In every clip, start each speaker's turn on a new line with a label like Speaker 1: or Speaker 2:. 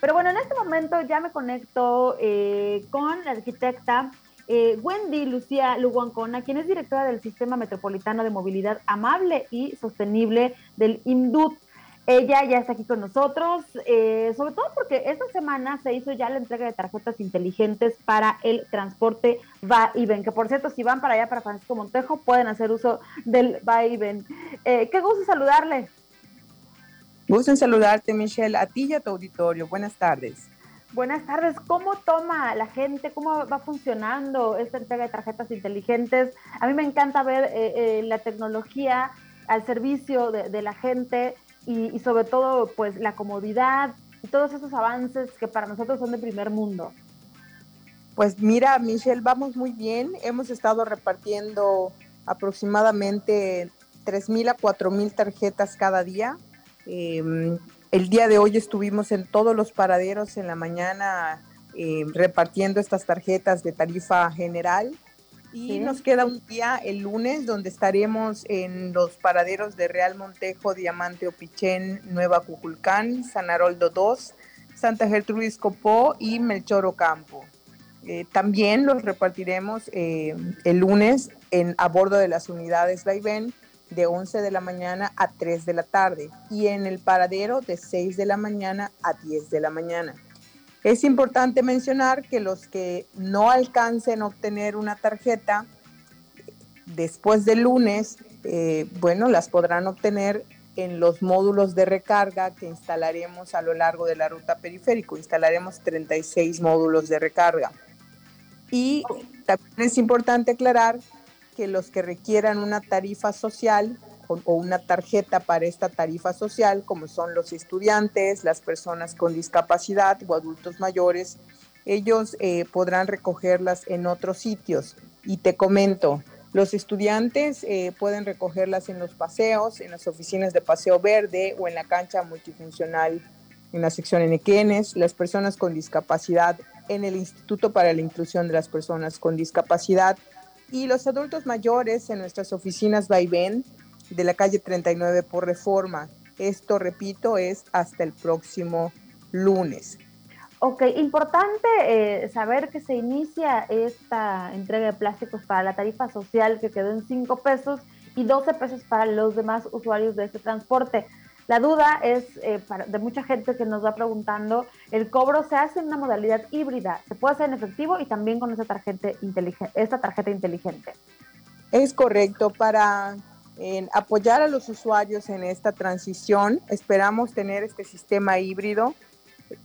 Speaker 1: Pero bueno, en este momento ya me conecto eh, con la arquitecta eh, Wendy Lucía Luguancona, quien es directora del Sistema Metropolitano de Movilidad Amable y Sostenible del IMDUT. Ella ya está aquí con nosotros, eh, sobre todo porque esta semana se hizo ya la entrega de tarjetas inteligentes para el transporte va y ven, que por cierto, si van para allá, para Francisco Montejo, pueden hacer uso del va y ven. Eh, qué gusto saludarle.
Speaker 2: Gusto en saludarte, Michelle, a ti y a tu auditorio. Buenas tardes.
Speaker 1: Buenas tardes. ¿Cómo toma la gente? ¿Cómo va funcionando esta entrega de tarjetas inteligentes? A mí me encanta ver eh, la tecnología al servicio de la gente y, sobre todo pues la comodidad y todos esos avances que para nosotros son de primer mundo.
Speaker 2: Pues mira, Michelle, vamos muy bien. Hemos estado repartiendo aproximadamente 3.000 a 4.000 tarjetas cada día. Em, el día de hoy estuvimos en todos los paraderos en la mañana em, repartiendo estas tarjetas de tarifa general y nos queda un día el lunes donde estaremos en los paraderos de Real Montejo, Diamante Opichén, Nueva Cuculcán, San Haroldo 2, Santa Gertrudis Copó y Melchor Ocampo. Eh, también los repartiremos eh, el lunes en, a bordo de las unidades Vaivén de 11 de la mañana a 3 de la tarde y en el paradero de 6 de la mañana a 10 de la mañana. Es importante mencionar que los que no alcancen a obtener una tarjeta después del lunes, eh, bueno, las podrán obtener en los módulos de recarga que instalaremos a lo largo de la ruta periférico. Instalaremos 36 módulos de recarga. Y también es importante aclarar los que requieran una tarifa social o una tarjeta para esta tarifa social, como son los estudiantes, las personas con discapacidad o adultos mayores, ellos eh, podrán recogerlas en otros sitios. Y te comento, los estudiantes eh, pueden recogerlas en los paseos, en las oficinas de paseo verde o en la cancha multifuncional en la sección Enequenes, las personas con discapacidad en el Instituto para la Inclusión de las Personas con Discapacidad y los adultos mayores en nuestras oficinas Vaivén de la calle 39 por reforma. Esto, repito, es hasta el próximo lunes.
Speaker 1: Ok, importante eh, saber que se inicia esta entrega de plásticos para la tarifa social que quedó en 5 pesos y 12 pesos para los demás usuarios de este transporte. La duda es eh, de mucha gente que nos va preguntando, el cobro se hace en una modalidad híbrida, se puede hacer en efectivo y también con esta tarjeta inteligente. Esta tarjeta inteligente.
Speaker 2: Es correcto, para en apoyar a los usuarios en esta transición. Esperamos tener este sistema híbrido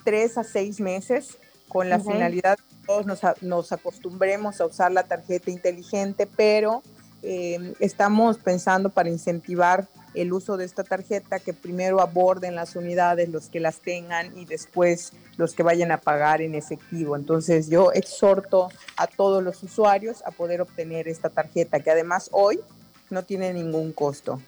Speaker 2: tres a seis meses con la finalidad de que todos nos, acostumbremos a usar la tarjeta inteligente, pero eh, estamos pensando para incentivar el uso de esta tarjeta que primero aborden las unidades los que las tengan y después los que vayan a pagar en efectivo. Entonces yo exhorto a todos los usuarios a poder obtener esta tarjeta que además hoy no tiene ningún costo.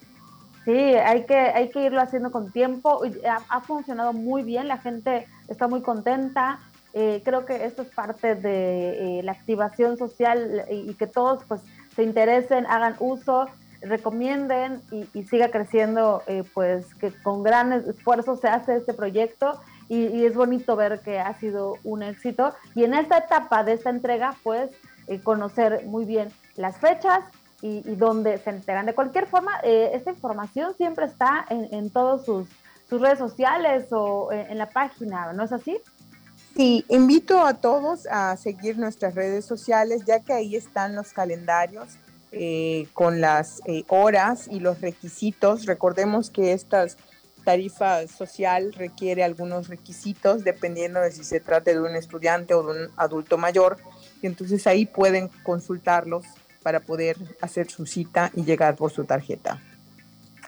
Speaker 1: Sí, hay que, hay que irlo haciendo con tiempo. Ha, funcionado muy bien, la gente está muy contenta. Eh, creo que esto es parte de eh, la activación social y, que todos pues se interesen, hagan uso, recomienden y, siga creciendo, eh, pues que con gran esfuerzo se hace este proyecto y, es bonito ver que ha sido un éxito. Y en esta etapa de esta entrega, pues conocer muy bien las fechas, y, donde se entregan. De cualquier forma, eh, esta información siempre está en, en todas sus, sus, redes sociales o en, la página, ¿no es así?
Speaker 2: Sí, invito a todos a seguir nuestras redes sociales, ya que ahí están los calendarios eh, con las eh, horas y los requisitos. Recordemos que esta tarifa social requiere algunos requisitos dependiendo de si se trata de un estudiante o de un adulto mayor. Y entonces ahí pueden consultarlos para poder hacer su cita y llegar por su tarjeta.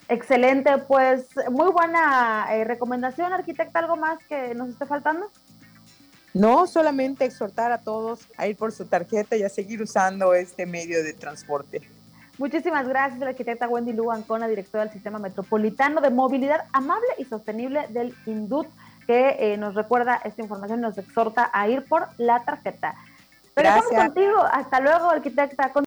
Speaker 1: Excelente, pues muy buena eh, recomendación, arquitecta. ¿Algo más que nos esté faltando?
Speaker 2: No, solamente exhortar a todos a ir por su tarjeta y a seguir usando este medio de transporte.
Speaker 1: Muchísimas gracias, la arquitecta Wendy Luancona, directora del Sistema Metropolitano de Movilidad Amable y Sostenible del INDUT, que eh, nos recuerda esta información y nos exhorta a ir por la tarjeta. Pero estamos contigo. Hasta luego, arquitecta.